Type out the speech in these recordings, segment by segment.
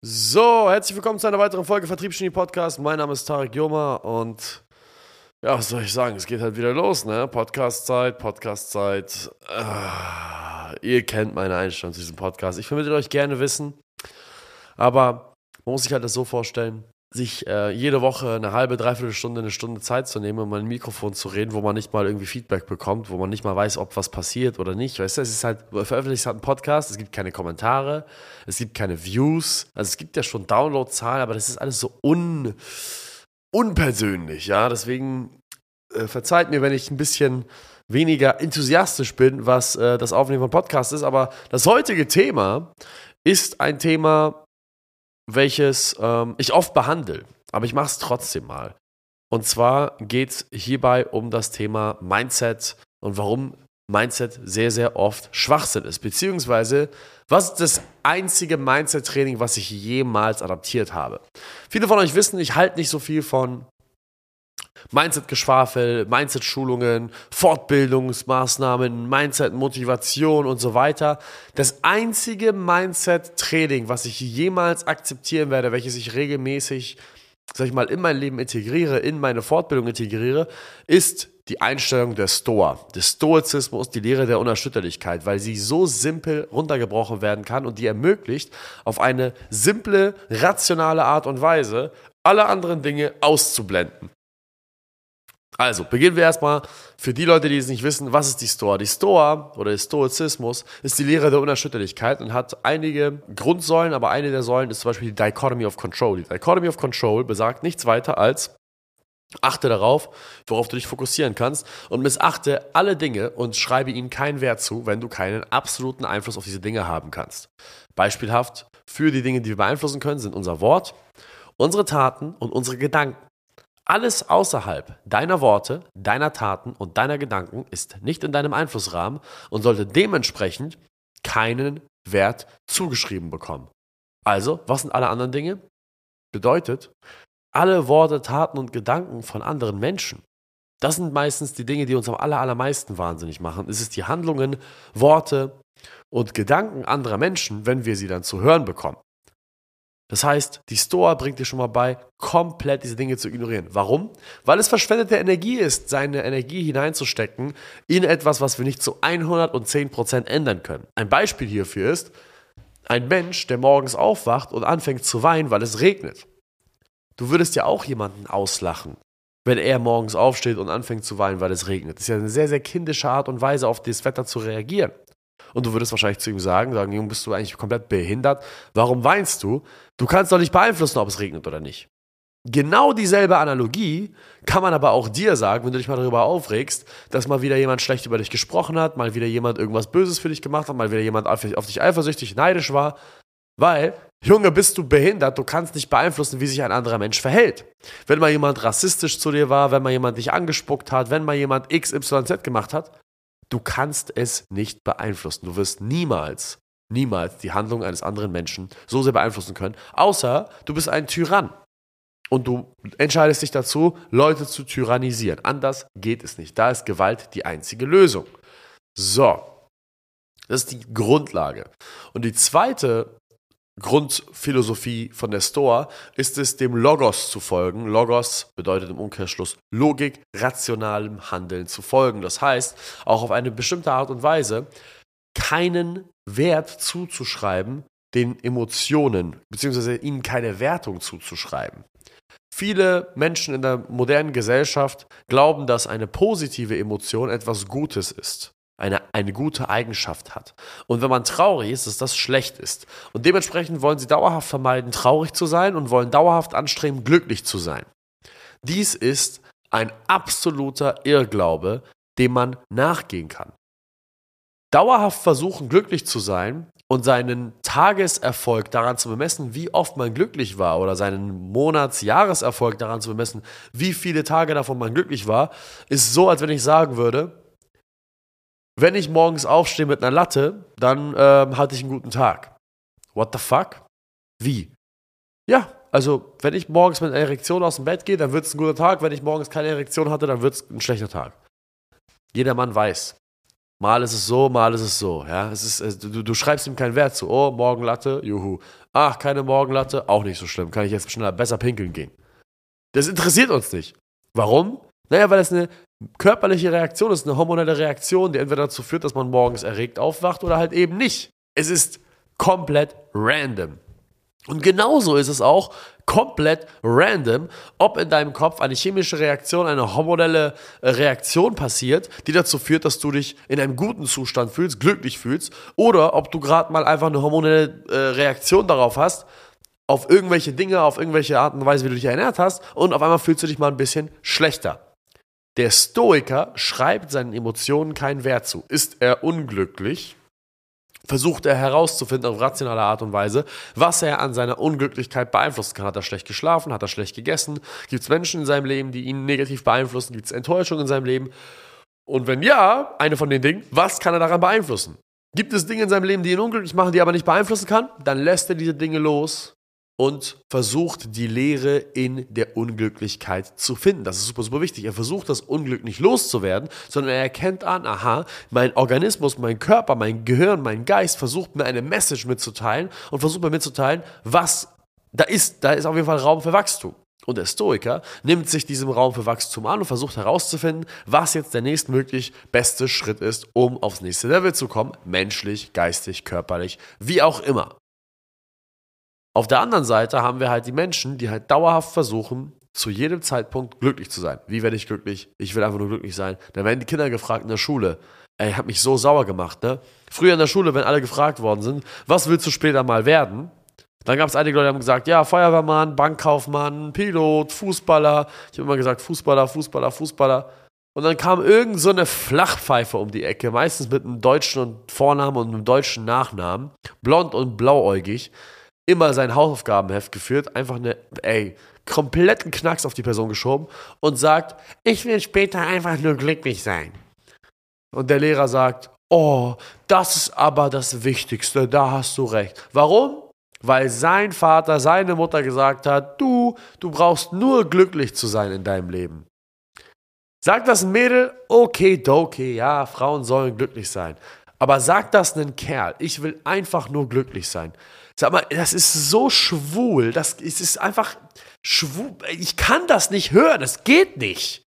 So, herzlich willkommen zu einer weiteren Folge Vertriebsgenie Podcast. Mein Name ist Tarek Joma und ja, was soll ich sagen? Es geht halt wieder los, ne? Podcast-Zeit, Podcast-Zeit. Ah, ihr kennt meine Einstellung zu diesem Podcast. Ich vermittle euch gerne Wissen, aber man muss sich halt das so vorstellen sich äh, jede Woche eine halbe, dreiviertel Stunde, eine Stunde Zeit zu nehmen, um ein Mikrofon zu reden, wo man nicht mal irgendwie Feedback bekommt, wo man nicht mal weiß, ob was passiert oder nicht. Weißt du, es ist halt, veröffentlicht hat ein Podcast, es gibt keine Kommentare, es gibt keine Views, also es gibt ja schon Downloadzahlen, aber das ist alles so un, unpersönlich, ja. Deswegen äh, verzeiht mir, wenn ich ein bisschen weniger enthusiastisch bin, was äh, das Aufnehmen von Podcasts ist, aber das heutige Thema ist ein Thema, welches ähm, ich oft behandle, aber ich mache es trotzdem mal. Und zwar geht es hierbei um das Thema Mindset und warum Mindset sehr, sehr oft Schwachsinn ist. Beziehungsweise, was ist das einzige Mindset-Training, was ich jemals adaptiert habe? Viele von euch wissen, ich halte nicht so viel von Mindset-Geschwafel, Mindset-Schulungen, Fortbildungsmaßnahmen, Mindset-Motivation und so weiter. Das einzige Mindset-Training, was ich jemals akzeptieren werde, welches ich regelmäßig, sag ich mal, in mein Leben integriere, in meine Fortbildung integriere, ist die Einstellung der Stoa, des Stoizismus, die Lehre der Unerschütterlichkeit, weil sie so simpel runtergebrochen werden kann und die ermöglicht, auf eine simple, rationale Art und Weise alle anderen Dinge auszublenden. Also, beginnen wir erstmal für die Leute, die es nicht wissen, was ist die Stoa? Die Stoa oder der Stoizismus ist die Lehre der Unerschütterlichkeit und hat einige Grundsäulen, aber eine der Säulen ist zum Beispiel die Dichotomy of Control. Die Dichotomy of Control besagt nichts weiter als Achte darauf, worauf du dich fokussieren kannst und missachte alle Dinge und schreibe ihnen keinen Wert zu, wenn du keinen absoluten Einfluss auf diese Dinge haben kannst. Beispielhaft für die Dinge, die wir beeinflussen können, sind unser Wort, unsere Taten und unsere Gedanken. Alles außerhalb deiner Worte, deiner Taten und deiner Gedanken ist nicht in deinem Einflussrahmen und sollte dementsprechend keinen Wert zugeschrieben bekommen. Also, was sind alle anderen Dinge? Bedeutet, alle Worte, Taten und Gedanken von anderen Menschen. Das sind meistens die Dinge, die uns am allermeisten wahnsinnig machen. Es ist die Handlungen, Worte und Gedanken anderer Menschen, wenn wir sie dann zu hören bekommen. Das heißt, die Store bringt dir schon mal bei, komplett diese Dinge zu ignorieren. Warum? Weil es verschwendete Energie ist, seine Energie hineinzustecken in etwas, was wir nicht zu 110% ändern können. Ein Beispiel hierfür ist ein Mensch, der morgens aufwacht und anfängt zu weinen, weil es regnet. Du würdest ja auch jemanden auslachen, wenn er morgens aufsteht und anfängt zu weinen, weil es regnet. Das ist ja eine sehr, sehr kindische Art und Weise, auf das Wetter zu reagieren. Und du würdest wahrscheinlich zu ihm sagen, sagen, Junge, bist du eigentlich komplett behindert? Warum weinst du? Du kannst doch nicht beeinflussen, ob es regnet oder nicht. Genau dieselbe Analogie kann man aber auch dir sagen, wenn du dich mal darüber aufregst, dass mal wieder jemand schlecht über dich gesprochen hat, mal wieder jemand irgendwas Böses für dich gemacht hat, mal wieder jemand auf dich eifersüchtig, neidisch war. Weil, Junge, bist du behindert, du kannst nicht beeinflussen, wie sich ein anderer Mensch verhält. Wenn mal jemand rassistisch zu dir war, wenn mal jemand dich angespuckt hat, wenn mal jemand XYZ gemacht hat, Du kannst es nicht beeinflussen. Du wirst niemals, niemals die Handlung eines anderen Menschen so sehr beeinflussen können, außer du bist ein Tyrann. Und du entscheidest dich dazu, Leute zu tyrannisieren. Anders geht es nicht. Da ist Gewalt die einzige Lösung. So, das ist die Grundlage. Und die zweite Grundphilosophie von der Stoa ist es, dem Logos zu folgen. Logos bedeutet im Umkehrschluss Logik, rationalem Handeln zu folgen. Das heißt, auch auf eine bestimmte Art und Weise keinen Wert zuzuschreiben den Emotionen, beziehungsweise ihnen keine Wertung zuzuschreiben. Viele Menschen in der modernen Gesellschaft glauben, dass eine positive Emotion etwas Gutes ist eine, eine gute Eigenschaft hat. Und wenn man traurig ist, dass das schlecht ist. Und dementsprechend wollen sie dauerhaft vermeiden, traurig zu sein und wollen dauerhaft anstreben, glücklich zu sein. Dies ist ein absoluter Irrglaube, dem man nachgehen kann. Dauerhaft versuchen, glücklich zu sein und seinen Tageserfolg daran zu bemessen, wie oft man glücklich war, oder seinen Monats-Jahreserfolg daran zu bemessen, wie viele Tage davon man glücklich war, ist so, als wenn ich sagen würde, wenn ich morgens aufstehe mit einer Latte, dann ähm, hatte ich einen guten Tag. What the fuck? Wie? Ja, also wenn ich morgens mit einer Erektion aus dem Bett gehe, dann wird es ein guter Tag. Wenn ich morgens keine Erektion hatte, dann wird es ein schlechter Tag. Jeder Mann weiß, Mal ist es so, mal ist es so. Ja? Es ist, äh, du, du schreibst ihm keinen Wert zu. Oh, Morgenlatte, juhu. Ach, keine Morgenlatte, auch nicht so schlimm. Kann ich jetzt schneller besser pinkeln gehen. Das interessiert uns nicht. Warum? Naja, weil das eine körperliche Reaktion ist, eine hormonelle Reaktion, die entweder dazu führt, dass man morgens erregt aufwacht oder halt eben nicht. Es ist komplett random. Und genauso ist es auch komplett random, ob in deinem Kopf eine chemische Reaktion, eine hormonelle äh, Reaktion passiert, die dazu führt, dass du dich in einem guten Zustand fühlst, glücklich fühlst, oder ob du gerade mal einfach eine hormonelle äh, Reaktion darauf hast, auf irgendwelche Dinge, auf irgendwelche Art und Weise, wie du dich ernährt hast, und auf einmal fühlst du dich mal ein bisschen schlechter. Der Stoiker schreibt seinen Emotionen keinen Wert zu. Ist er unglücklich, versucht er herauszufinden auf rationale Art und Weise, was er an seiner Unglücklichkeit beeinflussen kann. Hat er schlecht geschlafen? Hat er schlecht gegessen? Gibt es Menschen in seinem Leben, die ihn negativ beeinflussen? Gibt es Enttäuschungen in seinem Leben? Und wenn ja, eine von den Dingen, was kann er daran beeinflussen? Gibt es Dinge in seinem Leben, die ihn unglücklich machen, die er aber nicht beeinflussen kann? Dann lässt er diese Dinge los und versucht die Leere in der Unglücklichkeit zu finden. Das ist super, super wichtig. Er versucht das Unglück nicht loszuwerden, sondern er erkennt an, aha, mein Organismus, mein Körper, mein Gehirn, mein Geist versucht mir eine Message mitzuteilen und versucht mir mitzuteilen, was da ist. Da ist auf jeden Fall Raum für Wachstum. Und der Stoiker nimmt sich diesem Raum für Wachstum an und versucht herauszufinden, was jetzt der nächstmöglich beste Schritt ist, um aufs nächste Level zu kommen, menschlich, geistig, körperlich, wie auch immer. Auf der anderen Seite haben wir halt die Menschen, die halt dauerhaft versuchen, zu jedem Zeitpunkt glücklich zu sein. Wie werde ich glücklich? Ich will einfach nur glücklich sein. Dann werden die Kinder gefragt in der Schule. Ey, hat mich so sauer gemacht, ne? Früher in der Schule, wenn alle gefragt worden sind, was willst du später mal werden? Dann gab es einige Leute, die haben gesagt, ja, Feuerwehrmann, Bankkaufmann, Pilot, Fußballer. Ich habe immer gesagt, Fußballer, Fußballer, Fußballer. Und dann kam irgend so eine Flachpfeife um die Ecke, meistens mit einem deutschen Vornamen und einem deutschen Nachnamen, blond und blauäugig immer sein Hausaufgabenheft geführt, einfach eine, ey, kompletten Knacks auf die Person geschoben und sagt, ich will später einfach nur glücklich sein. Und der Lehrer sagt, oh, das ist aber das Wichtigste, da hast du recht. Warum? Weil sein Vater, seine Mutter gesagt hat, du, du brauchst nur glücklich zu sein in deinem Leben. Sagt das ein Mädel, okay, okay, ja, Frauen sollen glücklich sein. Aber sagt das ein Kerl, ich will einfach nur glücklich sein. Sag mal, das ist so schwul. Das ist einfach schwul. Ich kann das nicht hören. Das geht nicht.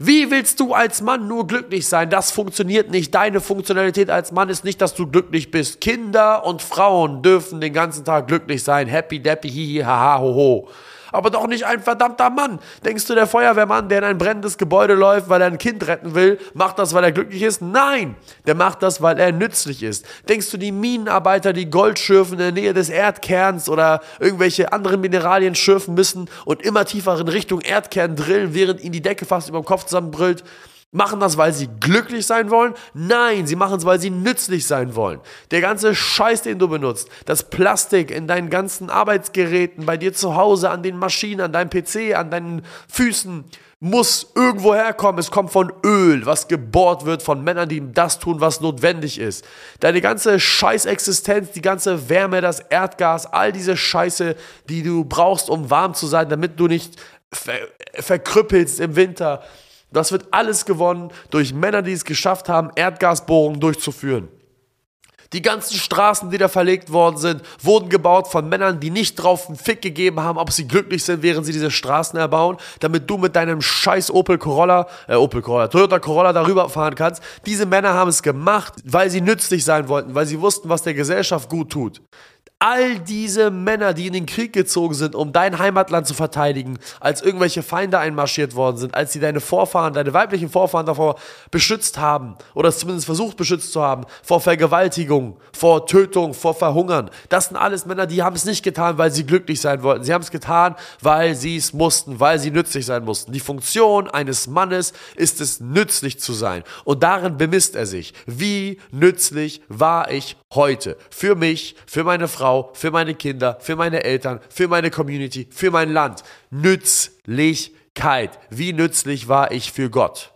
Wie willst du als Mann nur glücklich sein? Das funktioniert nicht. Deine Funktionalität als Mann ist nicht, dass du glücklich bist. Kinder und Frauen dürfen den ganzen Tag glücklich sein. Happy, dappy, hihi, haha, hoho aber doch nicht ein verdammter Mann. Denkst du, der Feuerwehrmann, der in ein brennendes Gebäude läuft, weil er ein Kind retten will, macht das, weil er glücklich ist? Nein, der macht das, weil er nützlich ist. Denkst du, die Minenarbeiter, die Gold schürfen in der Nähe des Erdkerns oder irgendwelche anderen Mineralien schürfen müssen und immer tiefer in Richtung Erdkern drillen, während ihnen die Decke fast über dem Kopf zusammenbrüllt? Machen das, weil sie glücklich sein wollen? Nein, sie machen es, weil sie nützlich sein wollen. Der ganze Scheiß, den du benutzt, das Plastik in deinen ganzen Arbeitsgeräten, bei dir zu Hause, an den Maschinen, an deinem PC, an deinen Füßen, muss irgendwo herkommen. Es kommt von Öl, was gebohrt wird von Männern, die das tun, was notwendig ist. Deine ganze Scheißexistenz, die ganze Wärme, das Erdgas, all diese Scheiße, die du brauchst, um warm zu sein, damit du nicht ver verkrüppelst im Winter das wird alles gewonnen durch Männer, die es geschafft haben, Erdgasbohrungen durchzuführen. Die ganzen Straßen, die da verlegt worden sind, wurden gebaut von Männern, die nicht drauf einen Fick gegeben haben, ob sie glücklich sind, während sie diese Straßen erbauen, damit du mit deinem scheiß Opel Corolla, äh, Opel Corolla, Toyota Corolla darüber fahren kannst. Diese Männer haben es gemacht, weil sie nützlich sein wollten, weil sie wussten, was der Gesellschaft gut tut all diese Männer, die in den Krieg gezogen sind, um dein Heimatland zu verteidigen, als irgendwelche Feinde einmarschiert worden sind, als sie deine Vorfahren, deine weiblichen Vorfahren davor beschützt haben oder zumindest versucht beschützt zu haben, vor Vergewaltigung, vor Tötung, vor Verhungern. Das sind alles Männer, die haben es nicht getan, weil sie glücklich sein wollten. Sie haben es getan, weil sie es mussten, weil sie nützlich sein mussten. Die Funktion eines Mannes ist es, nützlich zu sein. Und darin bemisst er sich. Wie nützlich war ich heute? Für mich, für meine Frau, Frau, für meine Kinder, für meine Eltern, für meine Community, für mein Land. Nützlichkeit. Wie nützlich war ich für Gott?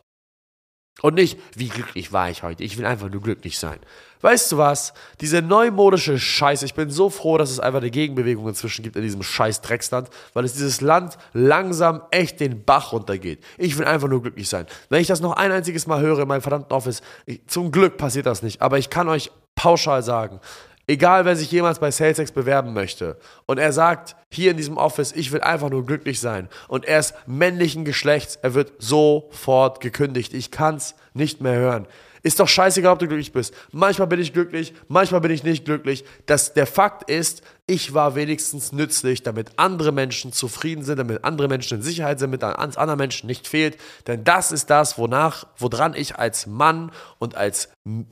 Und nicht, wie glücklich war ich heute. Ich will einfach nur glücklich sein. weißt du was? Diese neumodische Scheiße, ich bin so froh, dass es einfach eine Gegenbewegung inzwischen gibt in diesem scheiß Drecksland, weil es dieses Land langsam echt den Bach runtergeht. Ich will einfach nur glücklich sein. Wenn ich das noch ein einziges Mal höre in meinem verdammten Office, ich, zum Glück passiert das nicht, aber ich kann euch pauschal sagen, Egal, wer sich jemals bei SalesX bewerben möchte und er sagt hier in diesem Office, ich will einfach nur glücklich sein und er ist männlichen Geschlechts, er wird sofort gekündigt. Ich kann es nicht mehr hören. Ist doch scheißegal, ob du glücklich bist. Manchmal bin ich glücklich, manchmal bin ich nicht glücklich. Das, der Fakt ist, ich war wenigstens nützlich, damit andere Menschen zufrieden sind, damit andere Menschen in Sicherheit sind, damit an anderen Menschen nicht fehlt. Denn das ist das, wonach, woran ich als Mann und als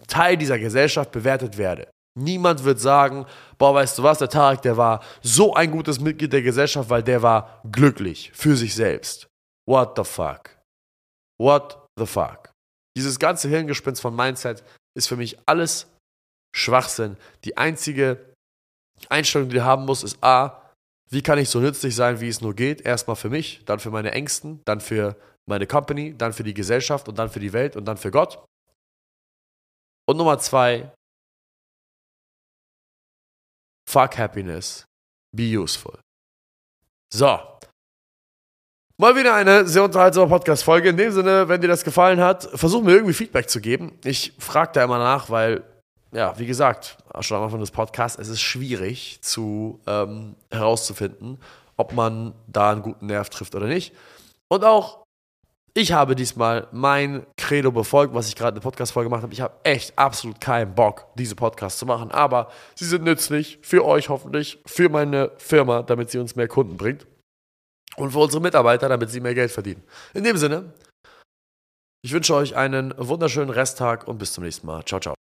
Teil dieser Gesellschaft bewertet werde. Niemand wird sagen, boah, weißt du was, der Tarek, der war so ein gutes Mitglied der Gesellschaft, weil der war glücklich für sich selbst. What the fuck? What the fuck? Dieses ganze Hirngespinst von Mindset ist für mich alles Schwachsinn. Die einzige Einstellung, die du haben musst, ist A, wie kann ich so nützlich sein, wie es nur geht? Erstmal für mich, dann für meine Ängsten, dann für meine Company, dann für die Gesellschaft und dann für die Welt und dann für Gott. Und Nummer zwei, Fuck happiness. Be useful. So. Mal wieder eine sehr unterhaltsame Podcast-Folge. In dem Sinne, wenn dir das gefallen hat, versuch mir irgendwie Feedback zu geben. Ich frage da immer nach, weil, ja, wie gesagt, schon am Anfang des Podcasts, es ist schwierig zu ähm, herauszufinden, ob man da einen guten Nerv trifft oder nicht. Und auch ich habe diesmal mein Credo befolgt, was ich gerade in der Podcast-Folge gemacht habe. Ich habe echt absolut keinen Bock, diese Podcasts zu machen, aber sie sind nützlich für euch hoffentlich, für meine Firma, damit sie uns mehr Kunden bringt und für unsere Mitarbeiter, damit sie mehr Geld verdienen. In dem Sinne, ich wünsche euch einen wunderschönen Resttag und bis zum nächsten Mal. Ciao, ciao.